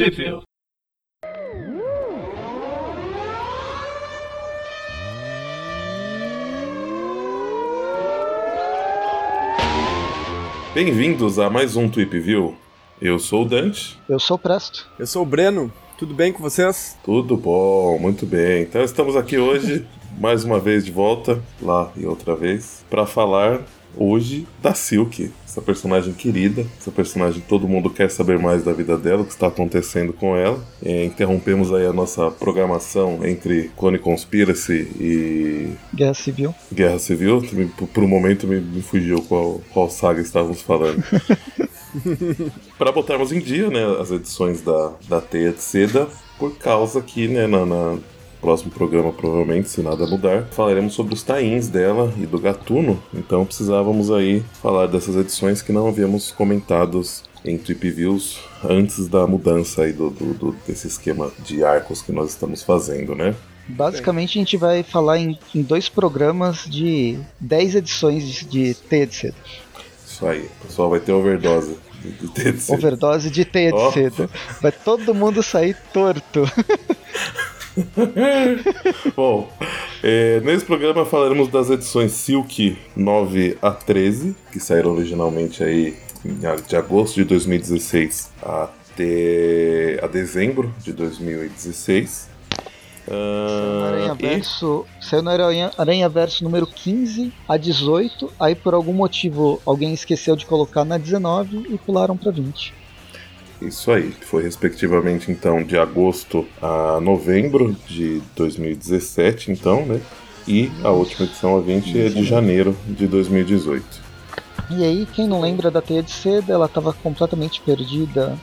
Tweepville. Bem-vindos a mais um Tweep View. Eu sou o Dante. Eu sou o Presto. Eu sou o Breno. Tudo bem com vocês? Tudo bom, muito bem. Então estamos aqui hoje, mais uma vez de volta, lá e outra vez, para falar hoje da Silk, essa personagem querida, essa personagem que todo mundo quer saber mais da vida dela, o que está acontecendo com ela. É, interrompemos aí a nossa programação entre Clone Conspiracy e Guerra Civil. Guerra Civil. Por, um momento me, me fugiu qual, qual saga estávamos falando. para botarmos em dia né, as edições da, da Teia de Seda, por causa que né, na, na próximo programa, provavelmente, se nada mudar, falaremos sobre os tains dela e do Gatuno. Então precisávamos aí falar dessas edições que não havíamos comentados em Trip Views antes da mudança aí do, do, do, desse esquema de arcos que nós estamos fazendo, né? Basicamente a gente vai falar em, em dois programas de 10 edições de, de. Isso aí, o pessoal vai ter overdose. De, de. Overdose de de seda. Vai todo mundo sair torto. Bom, é, nesse programa falaremos das edições Silk 9 a 13, que saíram originalmente aí de agosto de 2016 até a dezembro de 2016. No Ah, Aranha e- Verso, saiu no Aranha, Aranha Verso número 15 a 18, aí por algum motivo alguém esqueceu de colocar na 19 e pularam pra 20. Isso aí, foi respectivamente então de agosto a novembro de 2017, então, né? E a última edição, a 20, é de janeiro de 2018. E aí, quem não lembra da Teia de Seda, ela estava completamente perdida.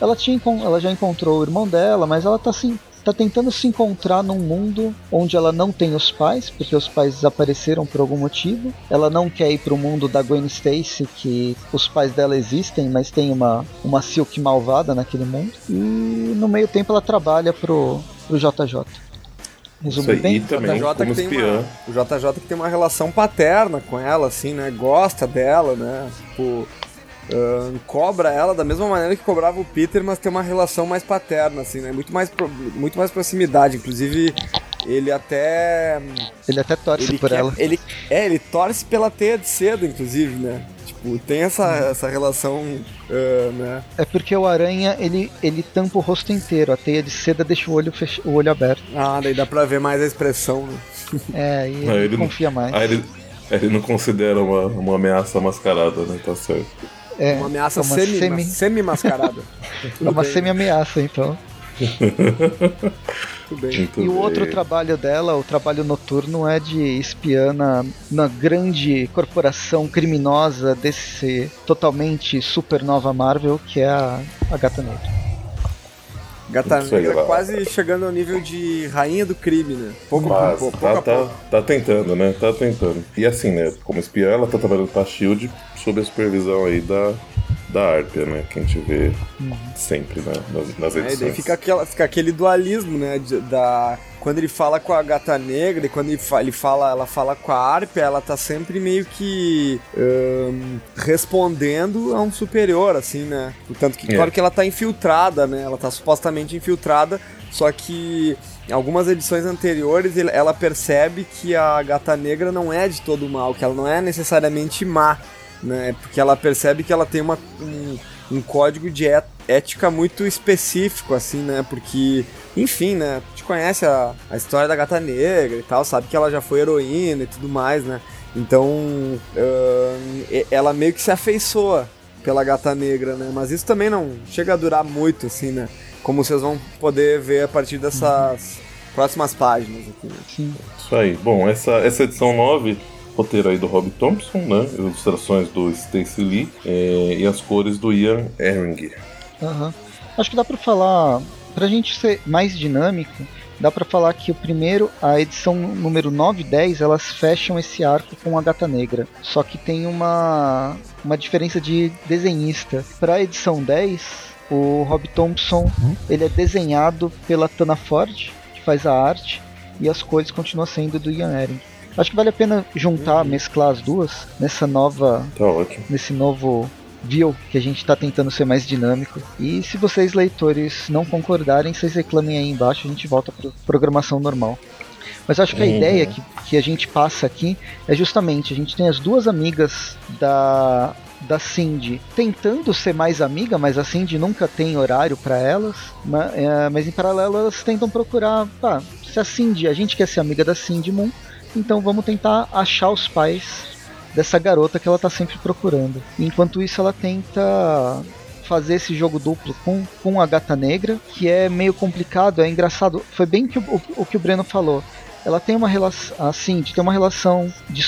Ela, tinha, ela já encontrou o irmão dela, mas ela tá, assim, tá tentando se encontrar num mundo onde ela não tem os pais, porque os pais desapareceram por algum motivo. Ela não quer ir pro mundo da Gwen Stacy, que os pais dela existem, mas tem uma, uma Silk malvada naquele mundo. E no meio tempo ela trabalha pro, pro JJ. Aí, bem? e também JJ como que tem uma, o JJ que tem uma relação paterna com ela, assim, né? Gosta dela, né? Tipo, cobra ela da mesma maneira que cobrava o Peter, mas tem uma relação mais paterna, assim, né? Muito mais, pro- muito mais proximidade. Inclusive, ele até. Ele até torce Ele por quer- ela. Ele, é, ele torce pela teia de cedo, inclusive, né? Tipo, tem essa, essa relação, ah, né? É porque o aranha ele, ele tampa o rosto inteiro, a teia de seda deixa o olho, fech... o olho aberto. Ah, daí dá pra ver mais a expressão, né? É, e Não, ele, ele não- confia mais. Ah, ele, ele não considera uma, uma ameaça mascarada, né? Tá certo. É, Uma ameaça é uma semi, semi- semi-mascarada. é uma semi-ameaça, então. E o outro trabalho dela, o trabalho noturno, é de espiã na, na grande corporação criminosa desse totalmente supernova Marvel, que é a, a Gata Negra. Gata Isso aí, Negra quase chegando ao nível de rainha do crime, né? Pouco, Mas pouco, pouco tá, a tá, pouco. tá tentando, né? Tá tentando. E assim, né? Como espiã, ela tá trabalhando pra Shield sob a supervisão aí da, da Arpia, né? Que a gente vê sempre né? nas, nas É, e edições. daí fica, aquela, fica aquele dualismo, né? de- da, quando ele fala com a gata negra e quando ele, fa- ele fala, ela fala com a Arpia, ela tá sempre meio que ahn, respondendo a um superior, assim, né? Tanto que, É. claro que ela tá infiltrada, né? Ela tá supostamente infiltrada, só que em algumas edições anteriores ela percebe que a gata negra não é de todo mal, que ela não é necessariamente má, né? Porque ela percebe que ela tem uma, um, um código de é- ética muito específico, assim, né? Porque, enfim, né? A gente conhece a, a história da gata negra e tal, sabe que ela já foi heroína e tudo mais, né? Então, e- ela meio que se afeiçoa pela gata negra, né? Mas isso também não chega a durar muito, assim, né? Como vocês vão poder ver a partir dessas próximas páginas aqui, né? Sim. Isso aí. Bom, essa, essa edição 9, roteiro aí do Rob Thompson, né? Ilustrações do Stacey Lee eh, e as cores do Ian Ehring. Aham. Acho que dá pra falar, pra gente ser mais dinâmico, dá pra falar que o primeiro, a edição número 9 e 10, elas fecham esse arco com a Gata Negra. Só que tem uma, uma diferença de desenhista. Pra edição 10, o Rob Thompson, ele é desenhado pela Tana Ford, que faz a arte, e as cores continuam sendo do Ian Ehring. Acho que vale a pena juntar, mesclar as duas nessa nova Tá ótimo. nesse novo viu que a gente está tentando ser mais dinâmico. E se vocês, leitores, não concordarem, vocês reclamem aí embaixo, a gente volta para programação normal. Mas acho que a uhum. ideia que, que a gente passa aqui é justamente: a gente tem as duas amigas da, da Cindy tentando ser mais amiga, mas a Cindy nunca tem horário para elas. Mas, é, mas, em paralelo elas tentam procurar. Pá, se a Cindy, a gente quer ser amiga da Cindy Moon, então vamos tentar achar os pais dessa garota que ela tá sempre procurando. Enquanto isso, ela tenta fazer esse jogo duplo com, com a gata negra, que é meio complicado, é engraçado. Foi bem que o, o, o que o Breno falou. Ela tem uma relação, assim, tem uma relação de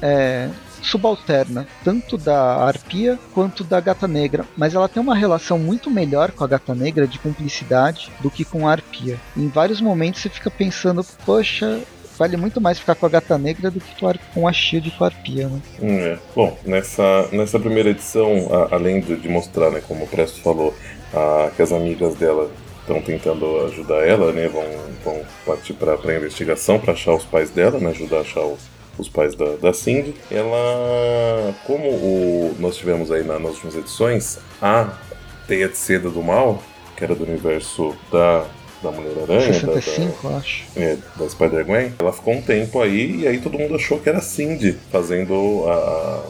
é, subalterna, tanto da arpia quanto da gata negra, mas ela tem uma relação muito melhor com a gata negra de cumplicidade do que com a arpia. Em vários momentos você fica pensando, poxa, vale muito mais ficar com a gata negra do que com a Shield e com a Arpia, né? Hum, é. Bom, nessa, nessa primeira edição, a, além de, de, mostrar, né, como o Presto falou, a, que as amigas dela estão tentando ajudar ela, né, vão, vão partir para a investigação para achar os pais dela, né, ajudar a achar os, os pais da, da Cindy. Ela, como o, nós tivemos aí na, nas últimas edições, a Teia de Seda do Mal, que era do universo da da Mulher-Aranha. 65, da, da, acho. É, da Spider-Gwen. Ela ficou um tempo aí e aí todo mundo achou que era Cindy fazendo a,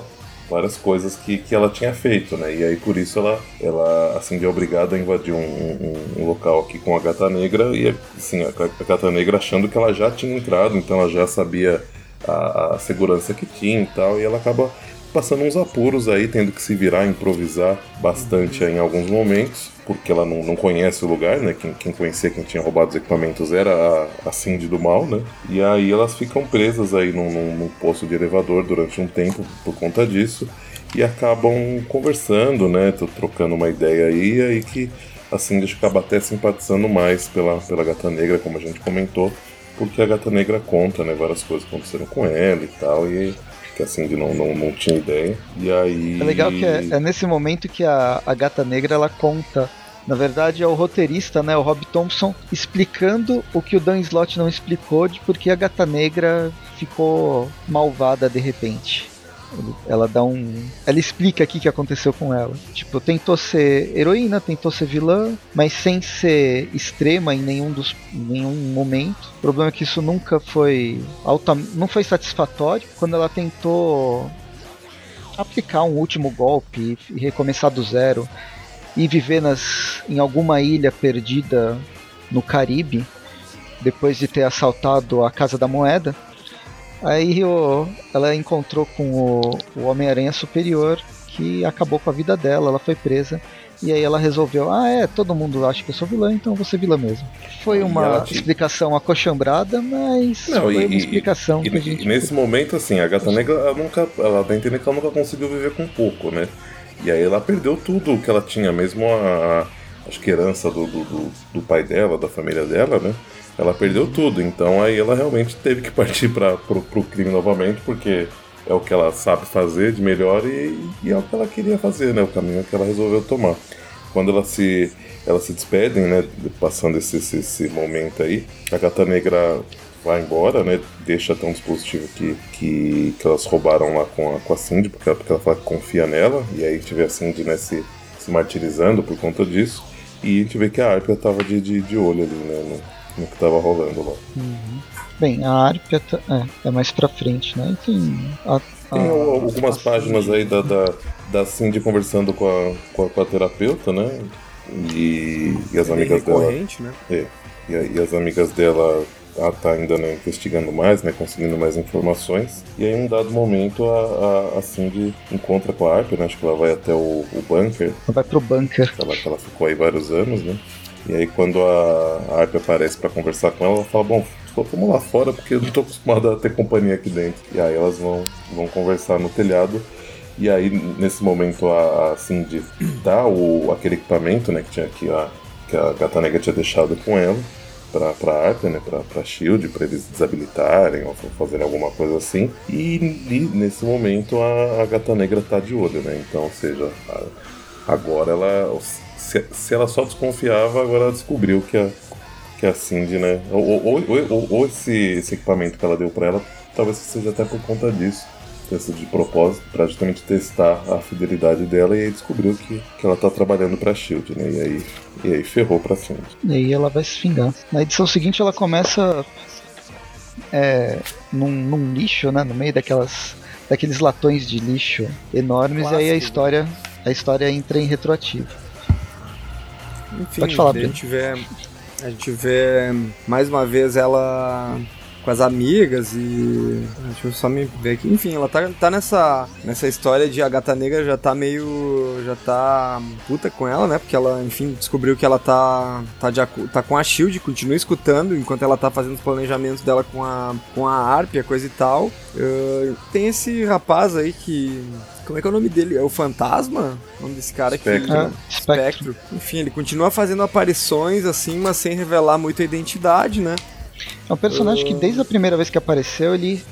várias coisas que, que ela tinha feito, né? E aí por isso ela, ela assim, é obrigada a invadir um, um, um, local aqui com a Gata Negra e assim, a, a Gata Negra achando que ela já tinha entrado, então ela já sabia a, a segurança que tinha e tal, e ela acaba passando uns apuros aí, tendo que se virar, improvisar bastante em alguns momentos, porque ela não, não conhece o lugar, né? Quem, quem conhecia quem tinha roubado os equipamentos era a, a Cindy do mal, né? E aí elas ficam presas aí num, num, num posto de elevador durante um tempo por conta disso e acabam conversando, né? Tô trocando uma ideia aí, aí que a Cindy acaba até simpatizando mais pela, pela Gata Negra, como a gente comentou, porque a Gata Negra conta, né? Várias coisas aconteceram com ela e tal, e que a Cindy não, não, não tinha ideia. E aí. É legal que é, é nesse momento que a, a gata negra ela conta na verdade, é o roteirista, né, o Rob Thompson, explicando o que o Dan Slott não explicou de porque a Gata Negra ficou malvada de repente. Ela dá um. Ela explica aqui o que aconteceu com ela. Tipo, tentou ser heroína, tentou ser vilã, mas sem ser extrema em nenhum dos nenhum momento. O problema é que isso nunca foi alta, não foi satisfatório. Quando ela tentou aplicar um último golpe e recomeçar do zero e viver nas, em alguma ilha perdida no Caribe, depois de ter assaltado a Casa da Moeda, Aí o, ela encontrou com o, o Homem-Aranha Superior, que acabou com a vida dela, ela foi presa. E aí ela resolveu, ah é, todo mundo acha que eu sou vilã, então eu vou ser vilã mesmo. Foi uma te... explicação acochambrada, mas Não, foi e, uma explicação e, que a gente... E nesse momento, assim, a Gata Negra, ela nunca, ela tá entendendo que ela nunca conseguiu viver com pouco, né? E aí ela perdeu tudo que ela tinha, mesmo a, a acho que herança do, do, do pai dela, da família dela, né? ela perdeu tudo. Então aí ela realmente teve que partir para pro, pro crime novamente, porque é o que ela sabe fazer de melhor e, e, é o que ela queria fazer, né? O caminho que ela resolveu tomar. Quando ela se elas se despedem, né? Passando esse, esse, esse momento aí, a gata negra vai embora, né? Deixa até um dispositivo que, que, que elas roubaram lá com a, com a Cindy, porque ela, porque ela fala que confia nela, e aí a gente vê a Cindy né, se, se martirizando por conta disso. E a gente vê que a Arpia tava de, de, de olho ali, né? no que tava rolando lá. Uhum. Bem, a Arpia tá, é, é, mais pra frente, né? Enfim. A, a, Tem algumas a páginas aí da, da, da Cindy conversando com a, com a, com a terapeuta, né? E, e as é amigas dela. Né? É, e, e as amigas dela ela tá ainda né, investigando mais, né, conseguindo mais informações. E aí, em um dado momento, a, a, a Cindy encontra com a Arpia, né, acho que ela vai até o, o bunker. Ela vai pro bunker. Ela, ela ficou aí vários anos, né? E aí quando a Arp aparece para conversar com ela, ela fala, bom, vamos lá fora porque eu não tô acostumado a ter companhia aqui dentro. E aí elas vão, vão conversar no telhado. E aí, nesse momento, a, a Cindy dá o, aquele equipamento, né, que tinha aqui, a, que a Gata Negra tinha deixado com ela pra, pra Arthur, né, pra, pra Shield, pra eles desabilitarem ou fazerem alguma coisa assim. E, e nesse momento a, a, Gata Negra tá de olho, né, então, ou seja, a, agora ela se, se ela só desconfiava, agora ela descobriu que a, que a Cindy, né? Ou, ou, ou, ou, esse, esse equipamento que ela deu para ela, talvez seja até por conta disso. De propósito para justamente testar a fidelidade dela e aí descobriu que, que ela tá trabalhando pra Shield, né? E aí, e aí ferrou pra Cindy. E aí ela vai se vingar. Na edição seguinte ela começa é, num, num lixo, né? No meio daquelas daqueles latões de lixo enormes Clássico. e aí a história a história entra em retroativo. Enfim, Pode falar, a gente vê. A gente vê mais uma vez ela com as amigas e. Deixa eu só me ver aqui. Enfim, ela tá, tá nessa, nessa história de a gata negra já tá meio. já tá puta com ela, né? Porque ela, enfim, descobriu que ela tá. tá, de, tá com a Shield, continua escutando enquanto ela tá fazendo os planejamentos dela com a, com a Arpia, coisa e tal. Eh, tem esse rapaz aí que. Como é que é o nome dele? É o Fantasma? O nome desse cara Spectre. que. Ah, Spectre. Spectro. Enfim, ele continua fazendo aparições assim, mas sem revelar muita identidade, né? É um personagem que desde a primeira vez que apareceu, ele,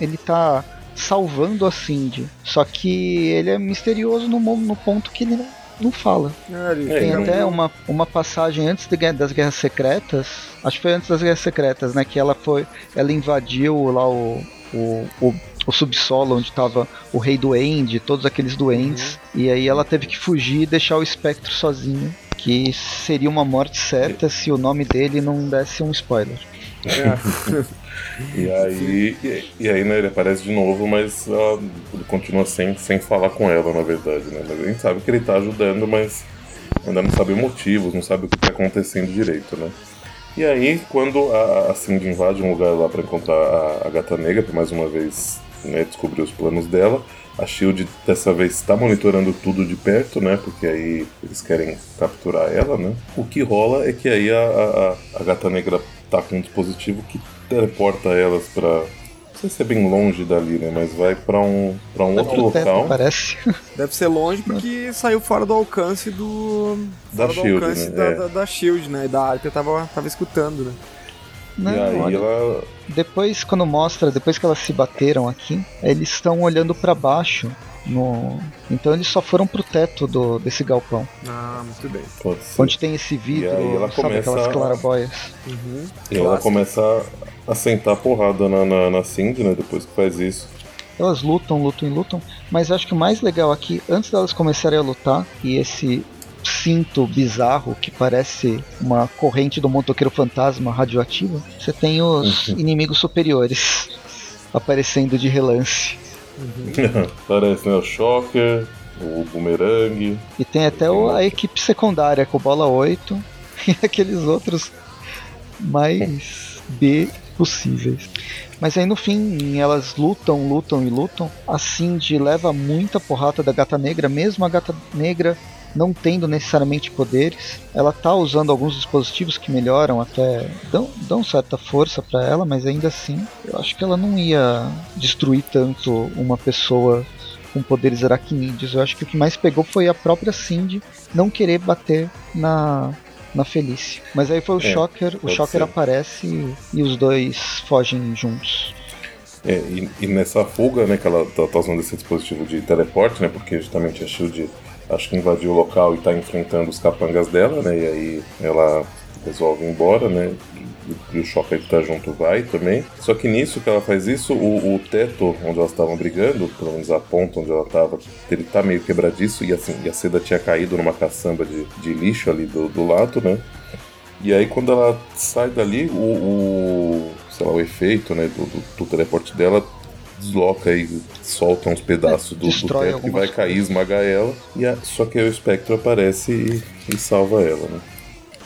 ele tá salvando a Cindy. Só que ele é misterioso no, no ponto que ele não, não fala. É, ele Tem até uma, uma passagem antes de das Guerras Secretas. Acho que foi antes das Guerras Secretas, né? Que ela foi. Ela invadiu lá o. o, o o subsolo onde tava o rei duende, todos aqueles duendes, e aí ela teve que fugir e deixar o espectro sozinho, que seria uma morte certa se o nome dele não desse um spoiler. E aí, e, aí né, ele aparece de novo, mas ela, ele continua sem, sem falar com ela, na verdade, né? A gente sabe que ele tá ajudando, mas ainda não sabe motivos, não sabe o que tá acontecendo direito, né? E aí, quando a, a Cindy invade um lugar lá pra encontrar a, a Gata Negra, pra mais uma vez né, descobrir os planos dela, a Shield dessa vez está monitorando tudo de perto, né? Porque aí eles querem capturar ela, né? O que rola é que aí a, a- a Gata Negra tá com um dispositivo que teleporta elas pra. Não sei se é bem longe dali, né? Mas vai pra um, pra um outro No teto, local. parece. Deve ser longe porque saiu fora do alcance do. Da fora do Shield, alcance né? da, É. da, da Shield, né? E da Arpia tava, tava escutando, né? Não, e aí olha, ela. Depois, quando mostra, depois que elas se bateram aqui, eles estão olhando pra baixo. No... Então eles só foram pro teto do, desse galpão. Ah, muito bem. Pode ser. Onde tem esse vidro, E aí ela sabe começa aquelas a- clarabóias. Uhum. E ela Clássico. começa a, sentar a porrada na, na, na Cindy, né? Depois que faz isso. Elas lutam, lutam e lutam. Mas acho que o mais legal aqui, antes delas começarem a lutar, e esse cinto bizarro que parece uma corrente do motoqueiro fantasma radioativa, você tem os Uhum. inimigos superiores aparecendo de relance. Parece, né? O Shocker, o Boomerang. E tem até o- a equipe secundária com bola 8 e aqueles outros mais B possíveis. Mas aí no fim elas lutam, lutam e lutam. A Cindy leva muita porrada da gata negra, mesmo a gata negra não tendo necessariamente poderes. Ela tá usando alguns dispositivos que melhoram até. dão, dão certa força para ela, mas ainda assim eu acho que ela não ia destruir tanto uma pessoa com poderes aracnídeos. Eu acho que o que mais pegou foi a própria Cindy não querer bater na, na Felícia. Mas aí foi o É, Shocker, o Shocker ser. aparece e, e os dois fogem juntos. É, e, e nessa fuga, né, que ela tá, tá usando esse dispositivo de teleporte, né, porque justamente a Shield acho que invadiu o local e tá enfrentando os capangas dela, né, e aí ela resolve ir embora, né, e, o Shocker que tá junto vai também. Só que nisso que ela faz isso, o, o teto onde elas estavam brigando, pelo menos a ponta onde ela tava, ele tá meio quebradiço e assim, e a seda tinha caído numa caçamba de, de lixo ali do, do lado, né, e aí quando ela sai dali, o, o sei lá, o efeito né, do, do, do teleporte dela desloca e solta uns pedaços do, do teto que vai cair, esmagar ela. E a- só que aí o espectro aparece e, e salva ela, né?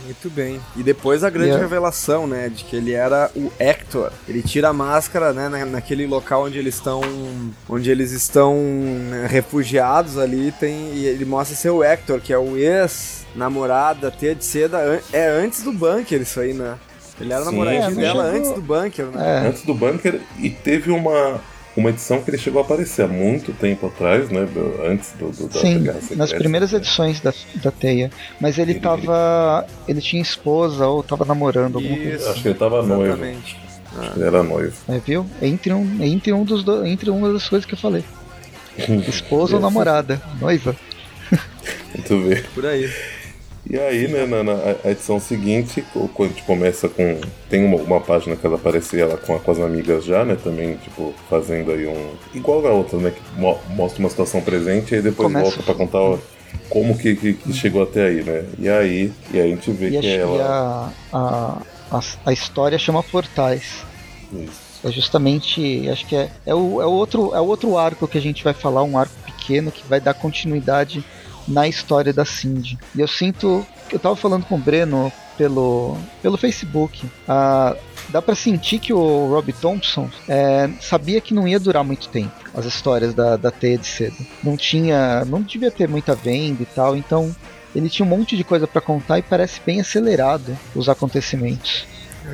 Muito bem. E depois a grande a- revelação, né, de que ele era o Hector. Ele tira a máscara, né, na- naquele local onde eles estão, onde eles estão né, refugiados ali, tem e ele mostra ser o Hector, que é o ex namorada Tia de Seda, é antes do bunker isso aí, né? Ele era Sim, namoradinho é, dela chegou- antes do bunker, né? É, Antes do bunker, e teve uma, uma edição que ele chegou a aparecer há muito tempo atrás, né? do- antes do, do, da sim, Guerra nas Secreta, primeiras né? edições da, da Teia. Mas ele Ele- tava. Ele tinha esposa ou tava namorando, alguma coisa. Isso. Acho que ele tava noivo. Exatamente. Ele era noivo. É, viu? Entre um, entre um dos do- entre uma das coisas que eu falei. Esposa ou namorada, noiva. Muito bem. Por aí. E aí, né, na, na a edição seguinte, quando a gente começa com. Tem uma, uma página que ela aparecia ela com, com as amigas já, né? Também, tipo, fazendo aí um. Igual a outra, né? Que mo mostra uma situação presente e aí depois começa... volta pra contar como que, que, que, chegou até aí, né? E aí, e aí a gente vê e que a, ela. A, a, a, história chama Portais. Isso. É justamente, acho que é, é, o, é, o outro, é o outro arco que a gente vai falar, um arco pequeno que vai dar continuidade na história da Cindy. E eu sinto, eu tava falando com o Breno pelo, pelo Facebook, ah, dá para sentir que o Rob Thompson é, sabia que não ia durar muito tempo as histórias da, da Teia de Cedo. Não tinha, não devia ter muita venda e tal, então ele tinha um monte de coisa para contar e parece bem acelerado os acontecimentos.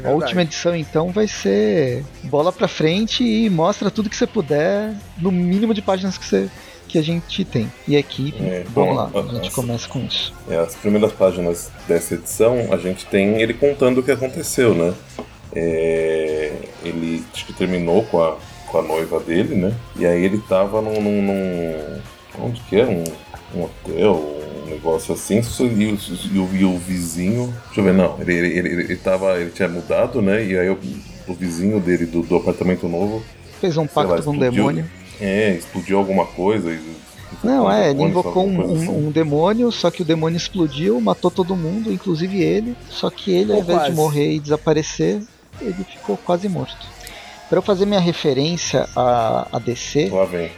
É a última edição então vai ser bola para frente e mostra tudo que você puder no mínimo de páginas que você que a gente tem. E a equipe, é, vamos lá, a gente começa com isso. É, as primeiras páginas dessa edição, a gente tem ele contando o que aconteceu, né? É, ele acho que terminou com a, com a noiva dele, né? E aí ele tava num. num, num onde que é? Um, um hotel, um negócio assim, e o, e o, e o vizinho. Deixa eu ver, não, ele, ele, ele, ele, tava, ele tinha mudado, né? E aí o, o vizinho dele do, do apartamento novo. Fez um pacto lá, com o demônio. É, explodiu alguma coisa. Não, é, ele invocou um, um, assim. um, demônio, só que o demônio explodiu, matou todo mundo, inclusive ele. Só que ele, ao invés quase. de morrer e desaparecer, ele ficou quase morto. Para eu fazer minha referência a, a DC,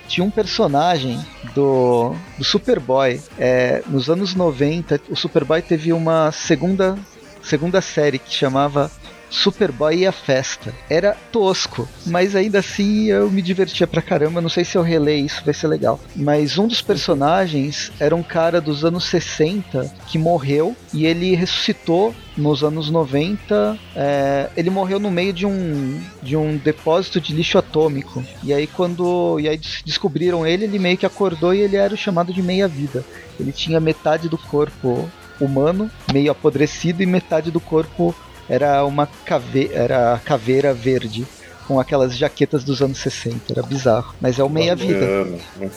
tinha um personagem do, do Superboy. É, nos anos 90, o Superboy teve uma segunda, segunda série que chamava Superboy e a Festa. Era tosco, mas ainda assim eu me divertia pra caramba. Não sei se eu relei isso, vai ser legal. Mas um dos personagens era um cara dos anos 60 que morreu e ele ressuscitou nos anos 90. É, ele morreu no meio de um, de um depósito de lixo atômico. E aí, quando e aí descobriram ele, ele meio que acordou e ele era o chamado de meia-vida. Ele tinha metade do corpo humano, meio apodrecido, e metade do corpo era uma cave era caveira verde com aquelas jaquetas dos anos 60. Era bizarro. Mas é o meia-vida.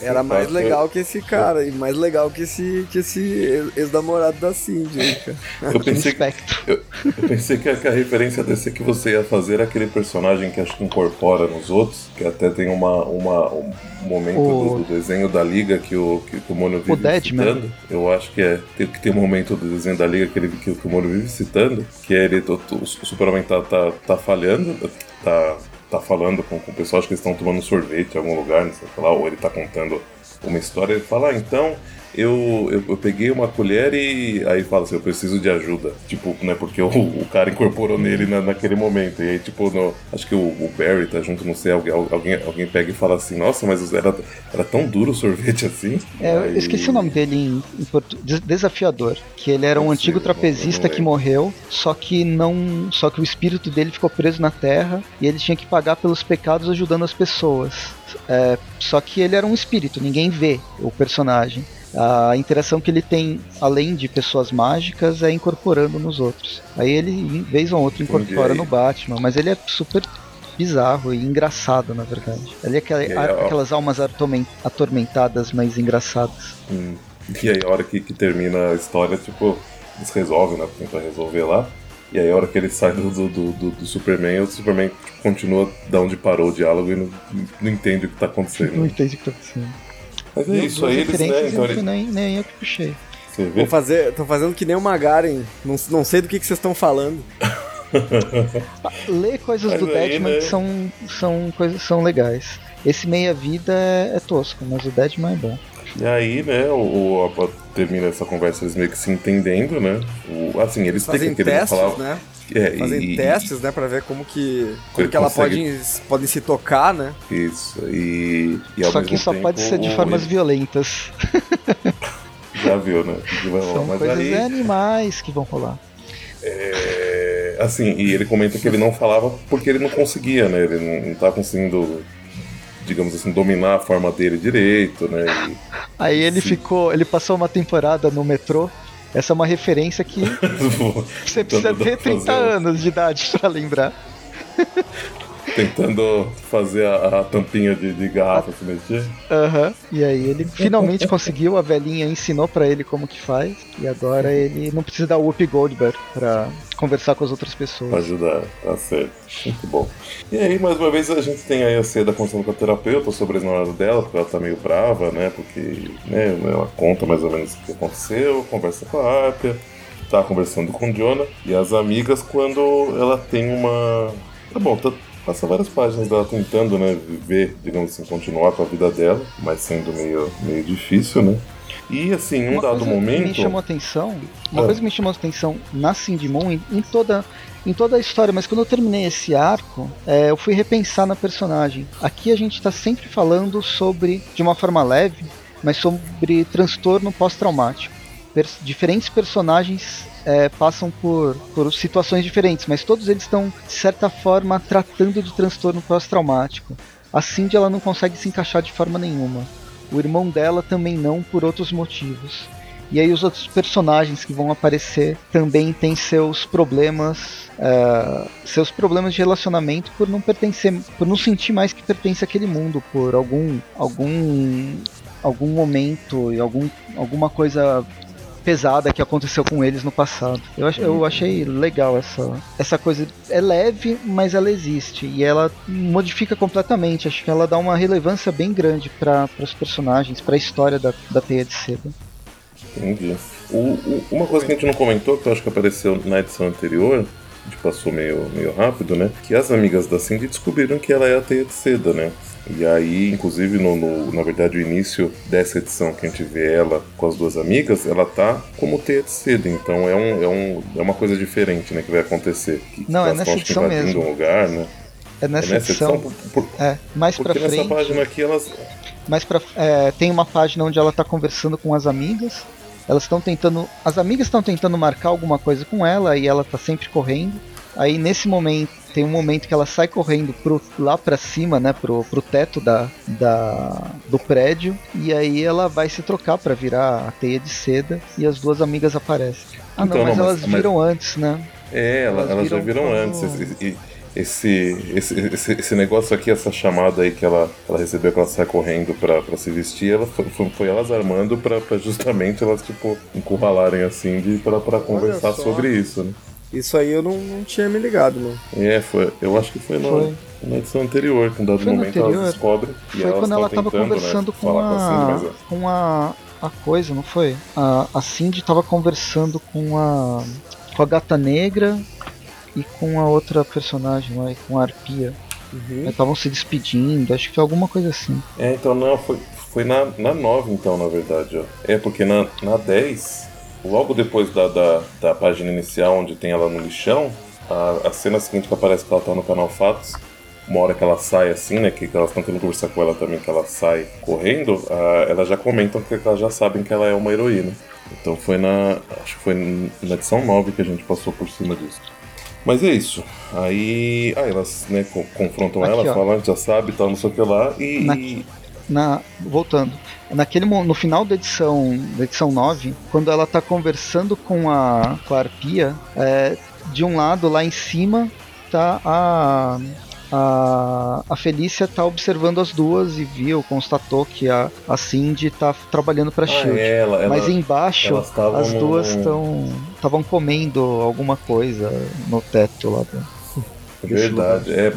Era mais legal que esse cara, e mais legal que esse, que esse ex-namorado da Cindy, cara. Eu pensei, que, eu, eu pensei que a, que a, referência desse que você ia fazer era aquele personagem que acho que incorpora nos outros, que até tem uma, uma, um momento o... do, do, desenho da Liga que o, que, que o Mono vive o citando. Eu acho que é tem, que tem um momento do desenho da Liga que, ele, que, que o Mono vive citando, que é ele, o, o Superman tá, tá, tá falhando, tá tá falando com, com acho que estão tomando sorvete em algum lugar, não sei lá, ou ele tá contando uma história, ele fala, ah, então eu, eu, eu, peguei uma colher e aí fala assim, eu preciso de ajuda. Tipo, né, porque o, o cara incorporou nele na, naquele momento. E aí, tipo, no, acho que o, o, Barry tá junto, não sei, alguém, alguém, alguém pega e fala assim, nossa, mas era, era tão duro o sorvete assim. É, eu esqueci o nome dele em, em português, Desafiador. Que ele era um antigo trapezista que morreu, só que não. Só que o espírito dele ficou preso na terra e ele tinha que pagar pelos pecados ajudando as pessoas. É, só que ele era um espírito, ninguém vê o personagem. A interação que ele tem, além de pessoas mágicas, é incorporando nos outros. Aí ele, vez ou outra, incorpora no Batman, mas ele é super bizarro e engraçado, na verdade. Ele é aquela, aí, aquelas almas atormentadas, mas engraçadas. Hum. E aí, a hora que, que termina a história, tipo, eles resolvem, né? Tenta resolver lá. E aí, a hora que ele sai do, do, do, do Superman, o Superman tipo, continua da onde parou o diálogo e não, não entende o que tá acontecendo. Não entende o que tá acontecendo. Mas é isso, aí eles, né? Então eles... nem, nem eu que puxei. Vou fazer, tô fazendo que nem o Magaren. Não, não sei do que, que vocês estão falando. Lê coisas mas do aí, Deadman né? que são, são, coisas, são legais. Esse meia-vida é, é, tosco, mas o Deadman é bom. E aí, né, o, o termina essa conversa eles meio que se entendendo, né? O, assim, eles Fazem têm que testes, falar... né? É, Fazem e, testes, né, pra ver como que, como que ela pode, pode se tocar, né? Isso, e, e Só que só tempo, pode ser de formas ele... violentas. Já viu, né? São Mas coisas aí... animais que vão rolar. É, assim, e ele comenta que ele não falava porque ele não conseguia, né? Ele não, não tá conseguindo, digamos assim, dominar a forma dele direito, né? E, aí ele ficou, ele passou uma temporada no metrô essa é uma referência que você precisa ter 30 anos de idade para lembrar. tentando fazer a, a tampinha de, de garrafa se mexer. Aham. Uhum. E aí ele finalmente conseguiu, a velhinha ensinou para ele como que faz. E agora ele não precisa dar Whoopi Goldberg pra conversar com as outras pessoas. Pra ajudar, tá certo. Muito bom. E aí, mais uma vez, a gente tem aí a Seda conversando com a terapeuta sobre a namorada dela, porque ela tá meio brava, né? Porque né, ela conta mais ou menos o que aconteceu, conversa com a Arpia, tá conversando com o Jonah e as amigas quando ela tem uma. Tá bom, tá, passa várias páginas dela tentando, né, viver, digamos assim, continuar com a vida dela, mas sendo meio, meio difícil, né? E assim, um uma dado momento. Me chamou atenção, uma é. coisa que me chamou atenção na Cindy Moon, em, em, toda. Em toda a história, mas quando eu terminei esse arco, é, eu fui repensar na personagem. Aqui a gente está sempre falando sobre, de uma forma leve, mas sobre transtorno pós-traumático. Per diferentes personagens é, passam por, por situações diferentes, mas todos eles estão, de certa forma, tratando de transtorno pós-traumático. A Cindy ela não consegue se encaixar de forma nenhuma. O irmão dela também não, por outros motivos. E aí os outros personagens que vão aparecer também têm seus problemas, uh, seus problemas de relacionamento por não pertencer, por não sentir mais que pertence àquele mundo, por algum algum algum momento e algum, alguma coisa pesada que aconteceu com eles no passado. Eu, ach, eu achei legal essa, essa coisa. É leve, mas ela existe. E ela modifica completamente. Acho que ela dá uma relevância bem grande para os personagens, para a história da, da Teia de Seda. Entendi. O, o, uma coisa que a gente não comentou, que eu acho que apareceu na edição anterior, a gente passou meio, meio rápido, né? Que as amigas da Cindy descobriram que ela é a Teia de Seda, né? E aí, inclusive, no, no, na verdade, o início dessa edição que a gente vê ela com as duas amigas, ela tá como teia de seda. Então é, um, é, um, é uma coisa diferente né, que vai acontecer. Não, é nessa edição mesmo. Um lugar, né? É nessa, é nessa edição. edição por, por, é, mais pra frente. nessa página aqui elas. Mais pra, é, tem uma página onde ela tá conversando com as amigas. Elas estão tentando. As amigas estão tentando marcar alguma coisa com ela e ela tá sempre correndo. Aí nesse momento tem um momento que ela sai correndo pro, lá para cima, né, pro, pro teto da, da, do prédio, e aí ela vai se trocar para virar a teia de seda e as duas amigas aparecem. Ah, então, não, mas, não, elas mas, viram mas... antes, né? É, elas, elas viram já viram como... antes. E, esse, esse, esse, esse, negócio aqui, essa chamada aí que ela, ela recebeu, que ela sai correndo pra, pra se vestir, ela foi, foi elas armando pra, pra justamente elas, tipo, encurralarem assim de, pra, pra conversar sobre isso, né? Isso aí eu não, não tinha me ligado, não. É, foi. Eu acho que foi, foi. na edição anterior, que um dado foi momento anterior. elas descobrem. Foi elas quando ela tava né, conversando né, com, a, com, mas... com a. a coisa, não foi? A, a Cindy tava conversando com a. com a gata negra e com a outra personagem lá, com a Arpia. Uhum. Estavam se despedindo, acho que foi alguma coisa assim. É, então não, foi, foi na, na 9 então, na verdade, ó. É, porque na, na 10 logo depois da, da, da, página inicial, onde tem ela no lixão, a, a, cena seguinte que aparece que ela tá no canal Fatos, uma hora que ela sai assim, né, que, que elas estão querendo conversar com ela também, que ela sai correndo, a, elas já comentam que elas já sabem que ela é uma heroína. Então foi na. Acho que foi na edição 9 que a gente passou por cima disso. Mas é isso. Aí. Ah, elas né, confrontam Aqui, ela, ó. falam, já sabe, tal, não sei o que lá, e. Na, voltando naquele no final da edição da edição 9, quando ela tá conversando com a, com a Arpia, é, de um lado lá em cima tá a a, a Felícia tá observando as duas e viu, constatou que a, a Cindy tá trabalhando para ah, Shield. ela, Mas embaixo as duas estão estavam comendo alguma coisa no teto lá Verdade, lugar, é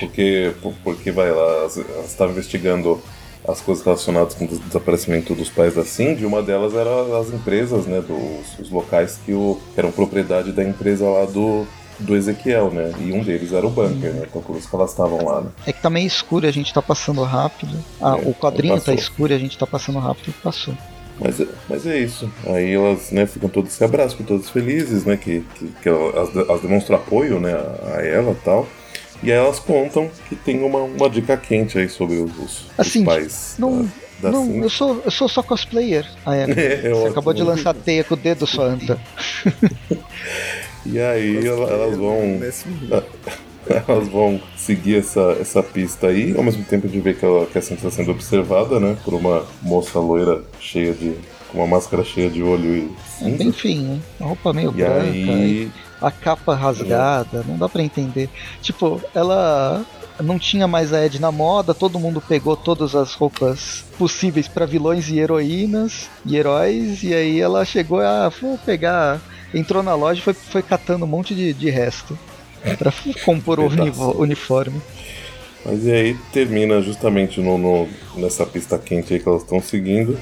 porque porque vai lá, elas estavam investigando as coisas relacionadas com o desaparecimento dos pais da Cindy, uma delas era as empresas, né, dos os locais que, o, que eram propriedade da empresa lá do, do Ezequiel, né? E um deles era o bunker, né? Então por isso que elas estavam lá, né? É que tá meio escuro e a gente tá passando rápido. Ah, é, o quadrinho tá escuro e a gente tá passando rápido e passou. Mas, mas é isso. Aí elas né, ficam todas se abraçam, todas felizes, né? Que, que, que elas, elas demonstram apoio né, a ela e tal. E aí elas contam que tem uma, uma dica quente aí sobre os, assim, os pais. Não, da, da não eu, sou, eu sou só cosplayer. Ah, é. Você acabou de lançar teia com o dedo, sua anta. e aí elas vão. Elas vão seguir essa, essa pista aí, ao mesmo tempo de ver que, ela, que a Cintia está sendo observada, né? Por uma moça loira cheia de. com uma máscara cheia de olho e. Cinza. Enfim, né? Uma roupa meio e branca. Aí... E a capa rasgada, não dá para entender. Tipo, ela não tinha mais a Ed na moda, todo mundo pegou todas as roupas possíveis para vilões e heroínas e heróis, e aí ela chegou a vou pegar, entrou na loja e foi, foi catando um monte de, de resto para compor o uniforme. Mas e aí termina justamente no, no, nessa pista quente aí que elas estão seguindo.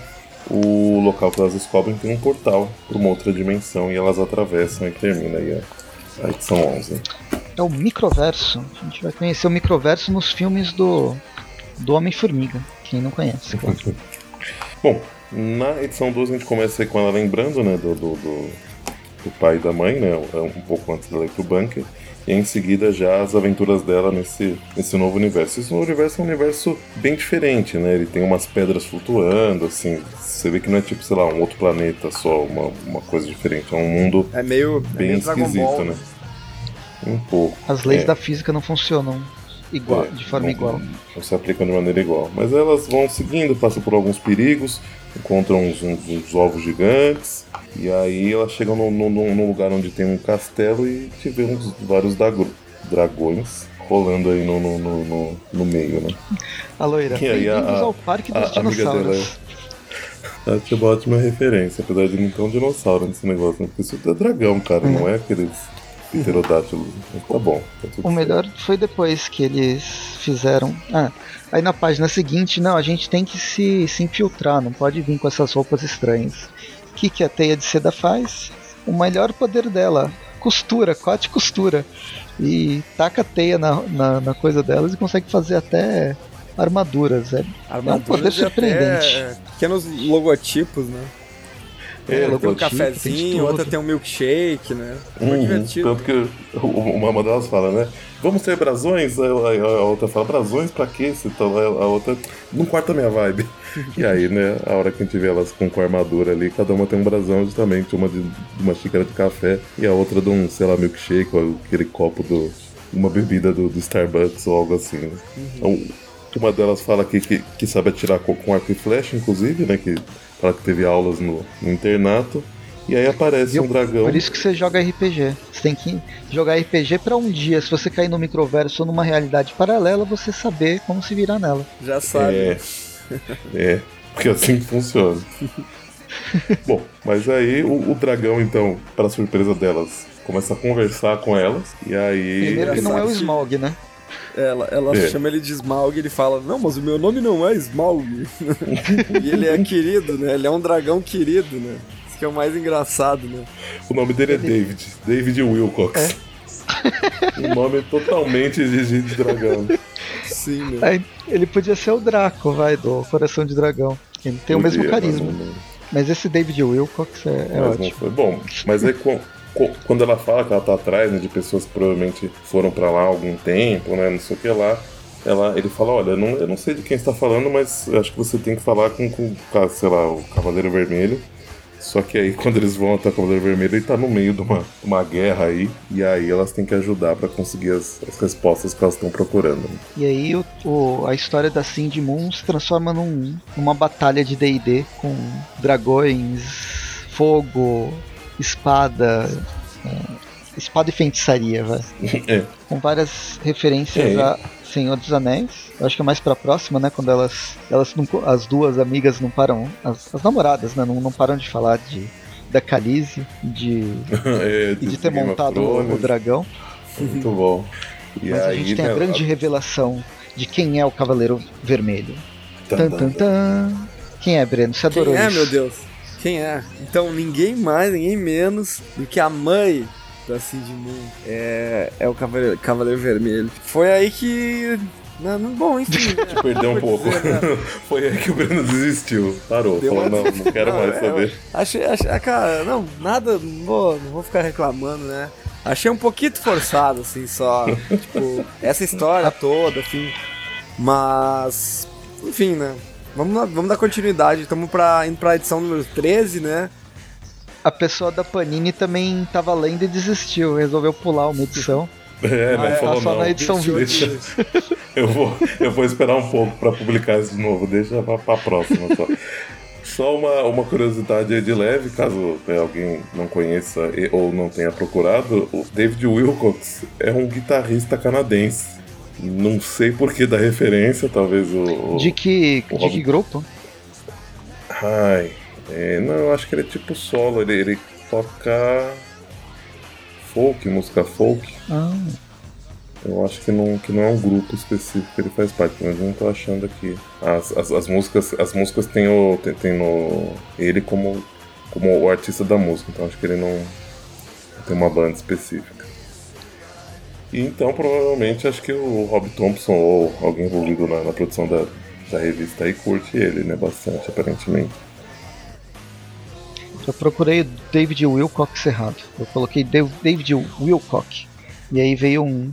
O local que elas descobrem tem um portal para uma outra dimensão e elas atravessam e termina aí a, a edição 11. É o microverso. A gente vai conhecer o microverso nos filmes do, do Homem-Formiga. Quem não conhece, claro. Bom, na edição 12 a gente começa aí com ela lembrando né, do, do, do, do pai e da mãe, né, um pouco antes dela ir pro bunker e em seguida já as aventuras dela nesse, nesse novo universo. Esse novo universo é um universo bem diferente, né? Ele tem umas pedras flutuando, assim. Você vê que não é tipo, sei lá, um outro planeta só, uma, uma coisa diferente. É um mundo é meio, bem é meio esquisito, né? Um pouco. As leis é. da física não funcionam igual, é, de forma não, igual. Não se aplicam de maneira igual. Mas elas vão seguindo, passam por alguns perigos, encontram uns, uns, uns ovos gigantes e aí elas chegam num, num, lugar onde tem um castelo e uns vários dragões rolando aí no, no, no, no, meio, né? A loira, bem-vindos ao Parque dos a, Dinossauros. Acho que é uma ótima referência, apesar de não ter um dinossauro nesse negócio. Né? Porque isso é dragão, cara, não é aqueles pterodátilos. Mas tá bom. Tá o melhor foi depois que eles fizeram. Ah, aí na página seguinte, não, a gente tem que se, se infiltrar, não pode vir com essas roupas estranhas que, que a teia de seda faz? O melhor poder dela, costura, corte costura. E taca a teia na, na, na coisa delas e consegue fazer até armaduras. É, armaduras é um poder surpreendente. Até pequenos logotipos, né? É, é tem um cafezinho, outra tem um milkshake, né? Uhum, divertido. Tanto que uma delas fala, né? Vamos ter brasões? A outra fala, brasões pra quê? Então a outra, não corta minha vibe. E aí, né, a hora que a gente vê elas com, com armadura ali, cada uma tem um brasão justamente, uma de, de uma xícara de café e a outra de um, sei lá, milkshake ou aquele copo do. uma bebida do, do Starbucks ou algo assim. Né? Uhum. Então, uma delas fala que, que, que, sabe atirar com, com arco e flecha, inclusive, né? Que fala que teve aulas no, no internato. E aí aparece um dragão. Por isso que você joga RPG. Você tem que jogar RPG para um dia. Se você cair no microverso ou numa realidade paralela, você saber como se virar nela. Já sabe. É. É, porque assim funciona. Bom, mas aí o, o dragão, então, para surpresa delas, começa a conversar com elas. E aí. Primeiro que não é o Smaug, né? Ela, ela é. chama ele de Smaug e ele fala: Não, mas o meu nome não é Smaug. e ele é querido, né? Ele é um dragão querido, né? Isso que é o mais engraçado, né? O nome dele é David. David Wilcox. É. um nome totalmente de, de dragão. Sim, né? ele podia ser o Draco, vai, do Coração de Dragão. Ele tem podia, o mesmo carisma. Mas, mas, esse David Wilcox é, é ótimo. Foi bom, mas aí quando ela fala que ela tá atrás né, de pessoas que provavelmente foram para lá há algum tempo, né? Não sei o que lá. Ela, ele fala, olha, eu não, eu não sei de quem está falando, mas acho que você tem que falar com, com sei lá, o Cavaleiro Vermelho só que aí quando eles vão até o Cavaleiro Vermelho, ele tá no meio de uma, uma guerra aí, e aí elas têm que ajudar para conseguir as, as, respostas que elas estão procurando. E aí o, o, a história da Cindy Moon se transforma num, numa batalha de D&D com dragões, fogo, espada, é, espada e feitiçaria, vai. É. Com várias referências é. a Senhor dos Anéis. Eu acho que é mais pra próxima, né? Quando elas. elas não, as duas amigas não param. As, as namoradas, né? Não, não param de falar de. Da Calize, de. é, e de ter montado o, o, dragão. Muito bom. E Mas aí, a gente tem né, a grande a... revelação de quem é o Cavaleiro Vermelho. Tan, tan, tan. Quem é, Breno? Você adorou quem é, isso? meu Deus? Quem é? Então, ninguém mais, ninguém menos do que a mãe da Cindy Moon é, é o Cavaleiro, Cavaleiro Vermelho. Foi aí que não, não, bom, enfim. Né? Te perdeu um pouco. Dizer, né? Foi aí que o Breno desistiu. Parou. Deu falou, uma... não, não quero não, mais saber. Achei, achei, ah, cara, não, nada, não vou, não vou ficar reclamando, né? Achei um pouquinho forçado, assim, só. tipo, essa história toda, assim. Mas, enfim, né? Vamos, vamos dar continuidade. Estamos pra, indo pra edição número 13, né? a pessoa da Panini também tava lendo e desistiu, resolveu pular uma edição. É, né? Ah, falou, só não, na edição deixa, 20. Deixa, eu, vou, eu vou esperar um pouco para publicar isso de novo, deixa pra, pra próxima só. Só uma, uma curiosidade de leve, caso alguém não conheça ou não tenha procurado, o David Wilcox é um guitarrista canadense. Não sei por que da referência, talvez o. De que, o de que grupo? Ai, é, não, eu acho que ele é tipo solo, ele, ele toca folk, música folk. Ah, Eu acho que não, que não é um grupo específico que ele faz parte, mas eu não tô achando aqui. As, as, as músicas, as músicas tem, o, tem, tem no, ele como, como o artista da música, então acho que ele não tem uma banda específica. E então provavelmente acho que o Rob Thompson ou alguém envolvido na, na produção da, da revista aí curte ele, né? Bastante, aparentemente. eu procurei o David Wilcock errado. Eu coloquei Dav- David Wilcock. E aí veio um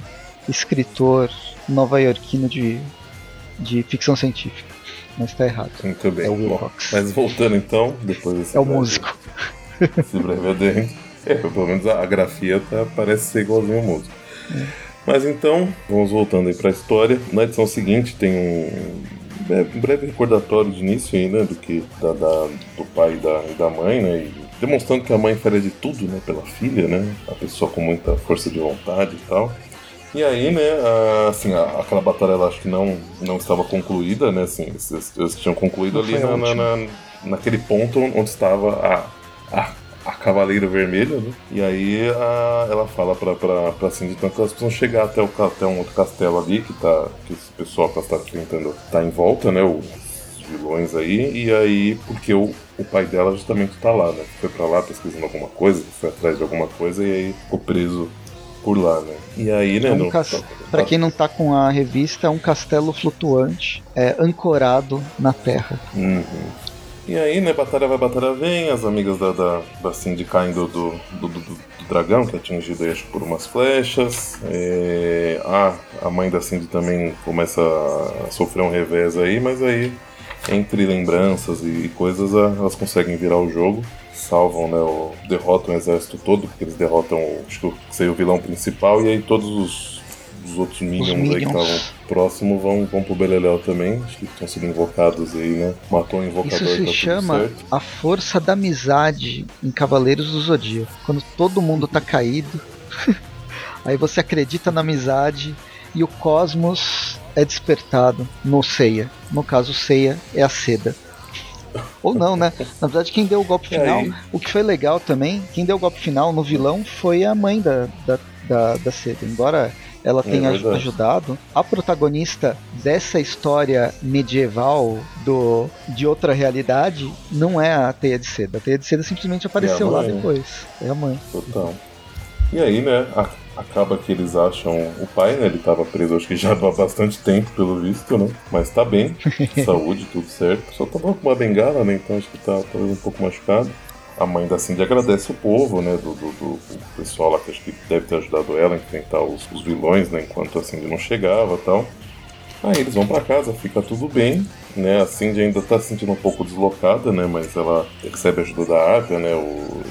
escritor nova-iorquino de, de ficção científica. Mas tá errado. Muito bem. É o Bom, Wilcox. mas voltando então, depois desse É o breve- músico. esse breve adendo. É, pelo menos a, a grafia tá, parece ser igualzinho ao músico. Mas então, vamos voltando aí pra história. Na edição seguinte tem um, breve- um breve recordatório de início aí, né, do que da, da- do pai e da, da mãe, né, e demonstrando que a mãe faria de tudo, né, pela filha, né, a pessoa com muita força de vontade e tal. E aí, né, a- assim, a- aquela batalha ela acho que não, não estava concluída, né, assim, eles, eles tinham concluído Não ali a na, na- na- naquele ponto onde estava a, a, a Cavaleira Vermelha, né, e aí a- ela fala pra, pra, pra Cindy então que elas precisam chegar até, o, até um outro castelo ali, que, tá, que esse pessoal que elas estão enfrentando tá em volta, né, os vilões aí, e aí, porque o, o pai dela justamente tá lá, né, foi pra lá pesquisando alguma coisa, foi atrás de alguma coisa, e aí ficou preso por lá, né. E aí, né, É um cas- Pra quem não tá com a revista, é um castelo flutuante, é, ancorado na terra. Uhum. E aí, né, batalha vai, batalha vem, as amigas da, da, da Cindy caem do, do, do, do- dragão, que é atingido acho, por umas flechas. É, a, a mãe da Cindy também começa a sofrer um revés aí, mas aí, entre lembranças e coisas, elas conseguem virar o jogo. Salvam, né, o, derrotam o exército todo, porque eles derrotam, acho que seria o vilão principal, e aí todos os, os outros minions, aí que minions. estavam próximos vão, vão pro Beleléu também. Acho que estão sendo invocados aí, né? Matou o invocador, Isso tá se tudo chama a força da amizade em Cavaleiros do Zodíaco. Quando todo mundo tá caído, aí você acredita na amizade e o cosmos é despertado no Seiya. No caso, o Seiya é a seda. Ou não, né? Na verdade, quem deu o golpe final, aí? o que foi legal também, quem deu o golpe final no vilão foi a mãe da, da, da, da seda. Embora ela É verdade. ajudado, a protagonista dessa história medieval do, de outra realidade não é a Teia de Seda. A Teia de Seda simplesmente apareceu lá depois. É a mãe. Total. E aí, né, acaba que eles acham o pai, né? Ele tava preso acho que já há bastante tempo, pelo visto, né? Mas tá bem, saúde, tudo certo. Só tava com uma bengala, né? Então acho que tá talvez um pouco machucado. A mãe da Cindy agradece o povo, né? Do, do, do- pessoal lá que acho que deve ter ajudado ela a enfrentar os, os vilões, né? Enquanto a Cindy não chegava e tal. Aí eles vão pra casa, fica tudo bem, né? A Cindy ainda tá se sentindo um pouco deslocada, né? Mas ela recebe ajuda da Arthur, né? O,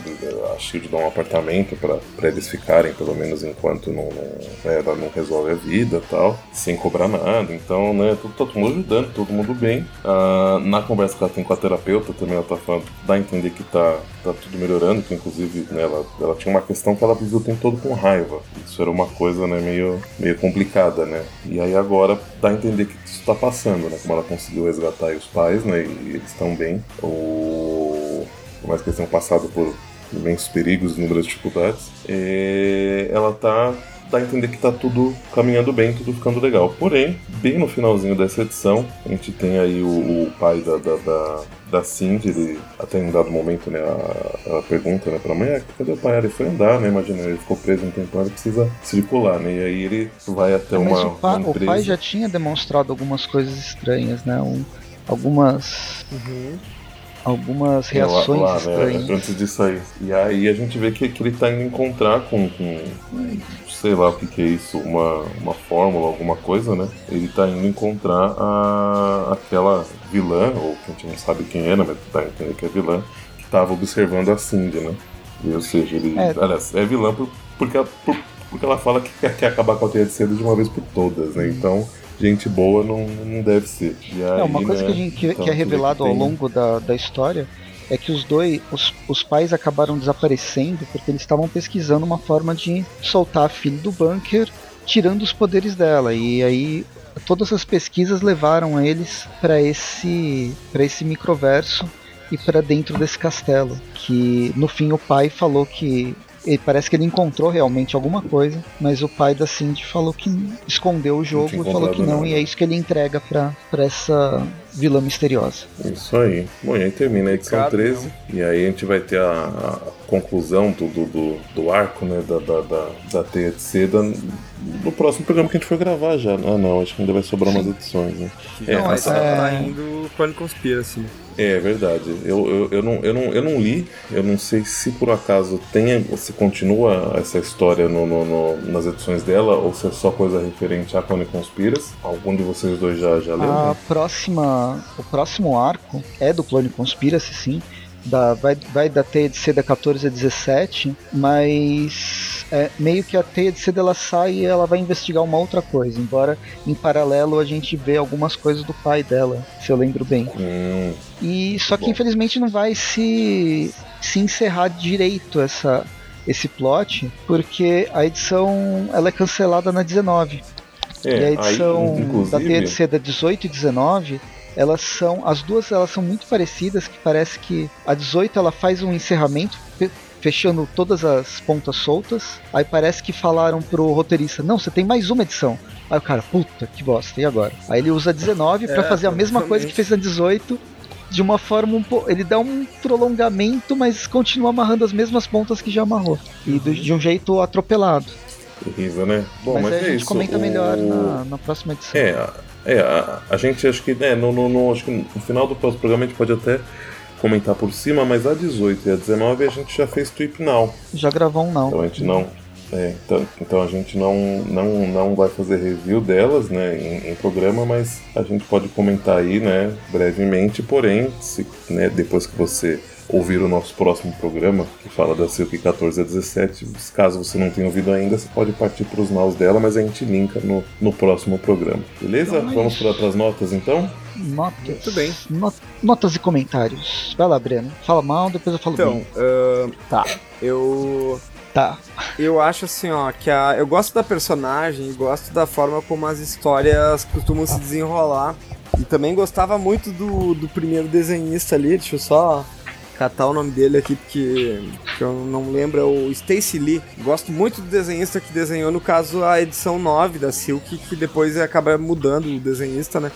a Shield dá um apartamento pra eles ficarem, pelo menos enquanto não, né, ela não resolve a vida tal, sem cobrar nada. Então, né? Tudo, todo mundo ajudando, todo mundo bem. Ah, na conversa que ela tem com a terapeuta também, ela tá falando, dá a entender que tá, tá tudo melhorando, que inclusive né, ela, ela tinha uma questão que ela vivia o tempo todo com raiva. Isso era uma coisa, né, meio, meio complicada, né? E aí agora dá a entender que isso tá passando, né? Como ela conseguiu resgatar os pais, né? E eles estão bem. O... Por mais que eles tenham passado por imensos perigos e inúmeras dificuldades, é, ela tá dá a entender que tá tudo caminhando bem, tudo ficando legal. Porém, bem no finalzinho dessa edição, a gente tem aí o, o pai da, da, da, da Cindy, ele até em um dado momento, né, a- ela pergunta né, pra mãe, ah, cadê o pai? Ele foi andar, né, imagina, ele ficou preso um tempo, ele precisa circular, né, e aí ele vai até Mas uma, o, pa- uma o empresa... pai já tinha demonstrado algumas coisas estranhas, né? Um- algumas, algumas É, lá- reações lá, né, estranhas. antes disso aí. E aí a gente vê que, que ele tá indo encontrar com, com sei lá o que, que é isso, uma, uma fórmula, alguma coisa, né? Ele tá indo encontrar a, aquela vilã, ou que a gente não sabe quem era, mas tá entendendo que é vilã, que tava observando a Cindy, né? E, ou seja, ele. É. Aliás, é vilã por, porque, ela- por- porque ela fala que quer, quer acabar com a teia de cedo de uma vez por todas, né? Então. Gente boa não, não deve ser. É, uma aí, coisa né, que, a gente, que- que é vê revelado ao tem- longo da, da história é que os dois, os, os pais acabaram desaparecendo porque eles estavam pesquisando uma forma de soltar a filha do bunker tirando os poderes dela. E aí todas as pesquisas levaram eles para esse para esse microverso e para dentro desse castelo, que no fim o pai falou que ele, parece que ele encontrou realmente alguma coisa, mas o pai da Cindy falou que escondeu o jogo e falou que não, não, e é isso que ele entrega pra, pra essa vilã misteriosa. Isso aí. Bom, e aí termina a edição 13, e aí a gente vai ter a, a conclusão do, do, do, do, arco, né, da, da, da, da teia de seda no próximo programa que a gente for gravar já. Ah, não, acho que ainda vai sobrar umas edições, né? É, não, essa... tá indo Chronicle Conspiracy. É verdade. Eu, eu, eu, não, eu, não, eu não li, eu não sei se por acaso tem, se continua essa história no, no, no, nas edições dela ou se é só coisa referente a Cone Conspiras. Algum de vocês dois já, já leu? A próxima, o próximo arco é do Clone Conspiracy, sim da, vai, vai da teia de seda 14 a 17, mas é, meio que a teia de seda ela sai e ela vai investigar uma outra coisa, embora em paralelo a gente vê algumas coisas do pai dela, se eu lembro bem. Hum, e só que bom. infelizmente não vai se, se encerrar direito essa, esse plot, porque a edição ela é cancelada na 19. É, e a edição aí, da teia de seda 18 e 19 elas são as duas elas são muito parecidas que parece que a 18 ela faz um encerramento fechando todas as pontas soltas aí parece que falaram pro roteirista não você tem mais uma edição aí o cara puta que bosta e agora aí ele usa a 19 para é, fazer a mesma coisa que fez na 18 de uma forma um pouco. Ele dá um prolongamento, mas continua amarrando as mesmas pontas que já amarrou. E do, de um jeito atropelado. Terrível, né? Bom, mas, mas é a gente isso. comenta o... melhor na, na próxima edição. É, é, a, a gente acho que, né, no, no, no, acho que no final do próximo programa a gente pode até comentar por cima, mas a 18 e a 19 a gente já fez Trip Now. Já gravou um não. Então a gente não. É, então, então, a gente não, não, não vai fazer review delas né, em, em, programa, mas a gente pode comentar aí né, brevemente, porém, se, né, depois que você ouvir o nosso próximo programa, que fala da Silk 14 a 17. Caso você não tenha ouvido ainda, você pode partir para os naus dela, mas a gente linka no, no próximo programa. Beleza? Então, Vamos para as notas então? Notas. Muito bem. Not notas e comentários. Vai lá, Breno. Fala mal, depois eu falo então, bem. Uh, tá. Eu. Tá. Eu acho assim, ó, que a, eu gosto da personagem e gosto da forma como as histórias costumam se desenrolar. E também gostava muito do, do primeiro desenhista ali, deixa eu só catar o nome dele aqui porque que eu não lembro, é o Stacy Lee. Gosto muito do desenhista que desenhou, no caso, a edição 9 da Silk, que depois acaba mudando o desenhista, né?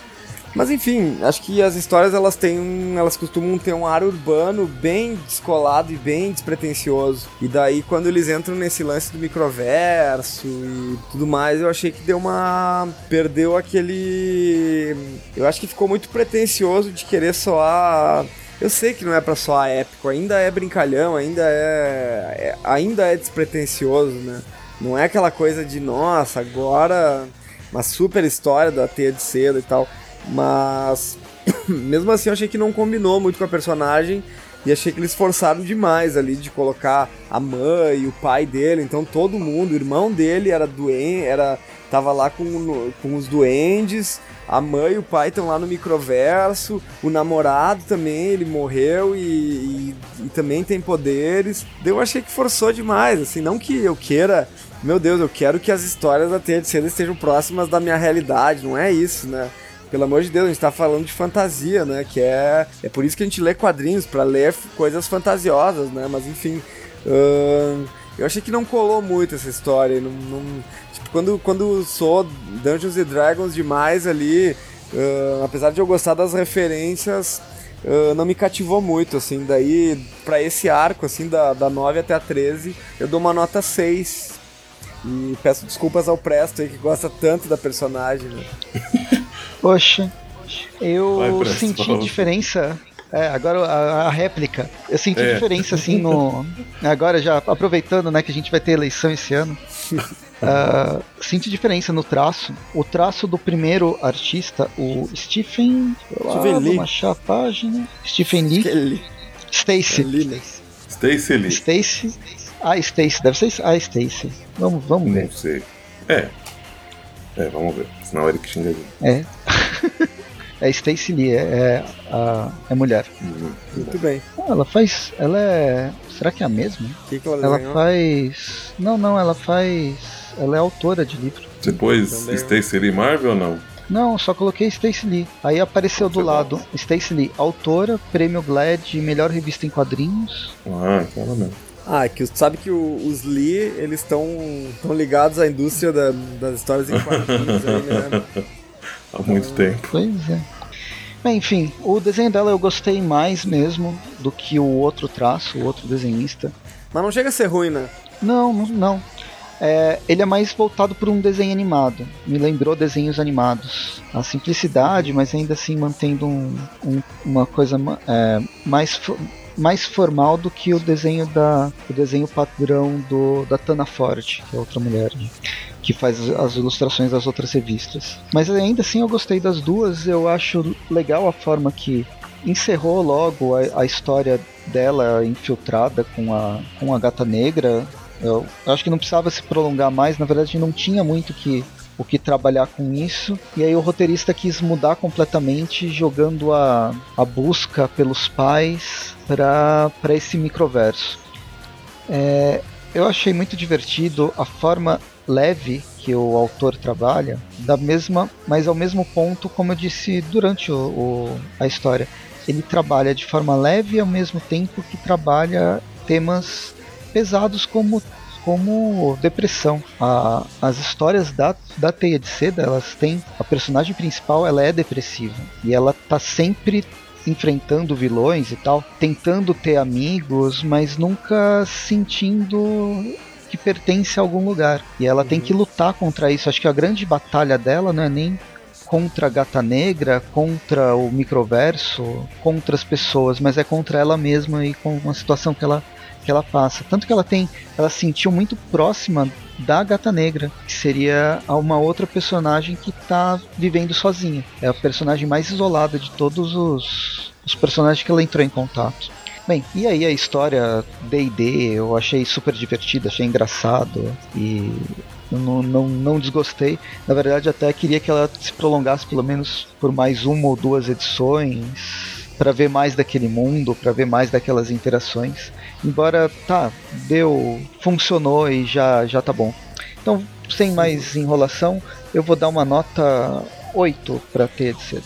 Mas enfim, acho que as histórias elas têm, elas costumam ter um ar urbano bem descolado e bem despretensioso. E daí quando eles entram nesse lance do microverso e tudo mais, eu achei que deu uma perdeu aquele, eu acho que ficou muito pretensioso de querer soar eu sei que não é para só épico, ainda é brincalhão, ainda é, é, ainda é despretensioso, né? Não é aquela coisa de nossa, agora uma super história da teia de seda e tal, mas mesmo assim eu achei que não combinou muito com a personagem e achei que eles forçaram demais ali de colocar a mãe o pai dele, então todo mundo, o irmão dele era doente, era tava lá com, com os duendes, a mãe e o pai estão lá no microverso, o namorado também, ele morreu e, e, e, também tem poderes. Eu achei que forçou demais, assim, não que eu queira, meu Deus, eu quero que as histórias da Seda estejam próximas da minha realidade, não é isso, né? Pelo amor de Deus, a gente tá falando de fantasia, né? Que é, é por isso que a gente lê quadrinhos, para ler coisas fantasiosas, né? Mas enfim, uh, eu achei que não colou muito essa história, não, não quando, quando sou Dungeons Dragons demais ali, uh, apesar de eu gostar das referências, uh, não me cativou muito, assim, daí para esse arco, assim, da, da 9 até a 13, eu dou uma nota 6. E peço desculpas ao Presto aí, que gosta tanto da personagem. Né? Poxa, eu Vai, Presto, senti diferença é, agora a, a, réplica. Eu senti é. diferença, assim, no. Agora já aproveitando, né, que a gente vai ter eleição esse ano. Uh, senti diferença no traço. O traço do primeiro artista, o Stephen. Stephen Lee. Vamos achar a página. Stephen Lee. Stacy. Né? Stacy Lee. Stacy. Ah, Stacy. Deve ser a ah, Stacy. Vamos, vamos ver. Não sei. É. É, vamos ver. Senão o Eric xinga É. é Stacy Lee, é, é, a, é mulher. Uhum. Muito bem. Ah, ela faz. Ela é. Será que é a mesma? Que que ela, ela faz. Não, não, ela faz ela é autora de livro. Depois, Também. Stacy Lee Marvel ou não? Não, só coloquei Stacy Lee. Aí apareceu do Você lado? Stacy Lee, autora, prêmio GLAD, melhor revista em quadrinhos. Ah, então ela mesmo. Ah, é que tu sabe que o- os Lee, eles estão ligados à indústria da- das histórias em quadrinhos aí, né? Há muito tempo. Pois é. Bem, enfim, o desenho dela eu gostei mais mesmo do que o outro traço, o outro desenhista. Mas não chega a ser ruim, né? Não, não. É, ele é mais voltado para um desenho animado. Me lembrou desenhos animados. A simplicidade, mas ainda assim mantendo um- um- uma coisa é, mais, mais formal do que o desenho da o desenho padrão do, da Tana Forte, que é outra mulher né, que faz as ilustrações das outras revistas. Mas ainda assim eu gostei das duas. Eu acho legal a forma que encerrou logo a, a história dela infiltrada com a, com a gata negra. Eu, acho que não precisava se prolongar mais, na verdade não tinha muito que, o que trabalhar com isso. E aí o roteirista quis mudar completamente, jogando a, a busca pelos pais para esse microverso. É, eu achei muito divertido a forma leve que o autor trabalha, da mesma, mas ao mesmo ponto, como eu disse durante o, o- a história, ele trabalha de forma leve ao mesmo tempo que trabalha temas pesados como como depressão. A- as histórias da, da Teia de Seda, elas têm a personagem principal, ela é depressiva e ela tá sempre enfrentando vilões e tal, tentando ter amigos, mas nunca sentindo que pertence a algum lugar. E ela tem que lutar contra isso. Acho que a grande batalha dela não é nem contra a gata negra, contra o microverso, contra as pessoas, mas é contra ela mesma e com uma situação que ela que ela passa. Tanto que ela tem, ela se sentiu muito próxima da Gata Negra, que seria uma outra personagem que está vivendo sozinha. É a personagem mais isolada de todos os, os personagens que ela entrou em contato. Bem, e aí a história D&D eu achei super divertida, achei engraçado e não, não, não desgostei. Na verdade até queria que ela se prolongasse pelo menos por mais uma ou duas edições para ver mais daquele mundo, para ver mais daquelas interações. Embora, tá, deu, funcionou e já, já tá bom. Então, sem mais enrolação, eu vou dar uma nota 8 para ter de cedo.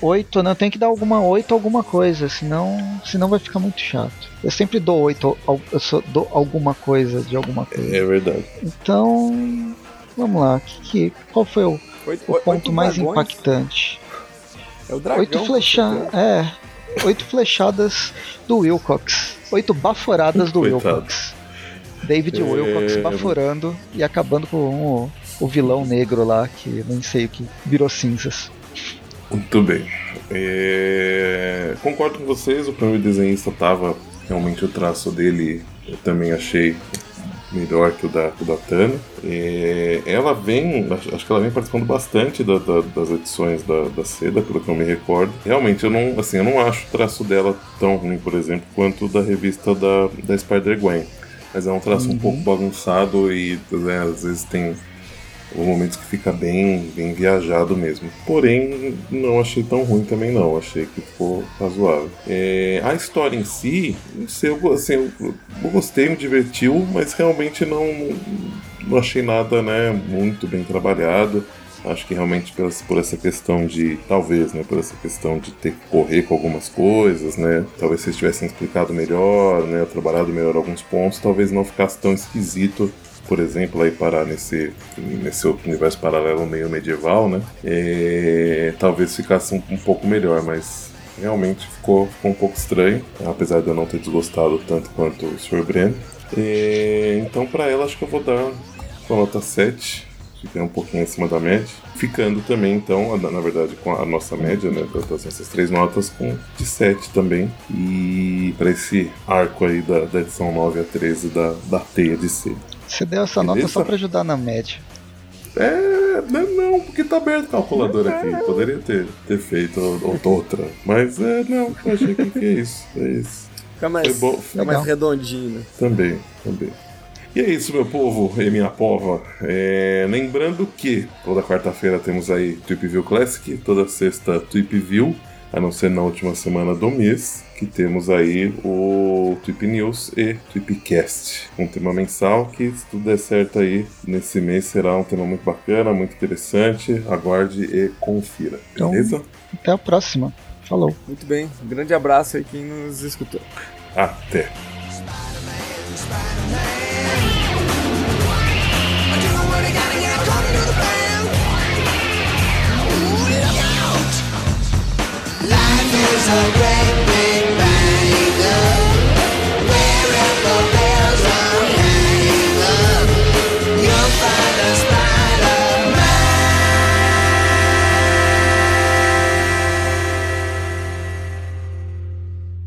8, não, tem que dar alguma 8 alguma coisa, senão, senão vai ficar muito chato. Eu sempre dou 8, al- eu só dou alguma coisa de alguma coisa. É verdade. Então, vamos lá, que, que, qual foi o, Oito, o oito ponto mais dragões. impactante? É o dragão. Oito com flechadas. certeza. É. Oito flechadas do Wilcox. Oito baforadas do Coitado. Wilcox. David É. Wilcox baforando e acabando com o, o vilão negro lá, que nem sei o que virou cinzas. Muito bem. É, Concordo com vocês, o primeiro desenhista tava. Realmente o traço dele eu também achei melhor que o da, o da Tana. É, Ela vem, acho acho que ela vem participando bastante da- da- das edições da, da Seda, pelo que eu me recordo. Realmente, eu não, assim, eu não acho o traço dela tão ruim, por exemplo, quanto da revista da, da Spider-Gwen. Mas é um traço um pouco bagunçado e né, às vezes tem momentos que fica bem, bem viajado mesmo. Porém, não achei tão ruim também não. Achei que ficou razoável. É, a história em si, não sei, eu, assim, eu, eu gostei, me divertiu, mas realmente não, não achei nada né, muito bem trabalhado. Acho que realmente por essa questão de, talvez, né, por essa questão de ter que correr com algumas coisas, né, talvez se eles tivessem explicado melhor, né, trabalhado melhor alguns pontos, talvez não ficasse tão esquisito por exemplo, aí parar nesse, nesse outro universo paralelo meio medieval, né? É, talvez ficasse um, um pouco melhor, mas realmente ficou, ficou um pouco estranho, apesar de eu não ter desgostado tanto quanto o Sr. Bren. É, então, para ela, acho que eu vou dar com a nota 7, fiquei um pouquinho acima da média. Ficando também, então, a- na verdade, com a nossa média, né, das essas três notas, com de 7 também. E para esse arco aí da, da edição 9 a 13 da, da Teia de C. Você deu essa nota Beleza? só pra ajudar na média. É, não, não, porque tá aberto o calculador aqui. Poderia ter, ter feito ou- outra. Mas é, não, eu achei que, que é isso. É isso. Fica mais, Foi bom. fica mais redondinho, né? Também, também. E é isso, meu povo e minha pova. É, lembrando que toda quarta-feira temos aí Tweep View Classic, toda sexta Tweep View. a não ser na última semana do mês, que temos aí o Tweep News e Tweepcast, um tema mensal que, se tudo der certo aí, nesse mês será um tema muito bacana, muito interessante. Aguarde e confira, Então- beleza? Até a próxima. Falou. Muito bem, um grande abraço aí quem nos escutou. Até! is a rain.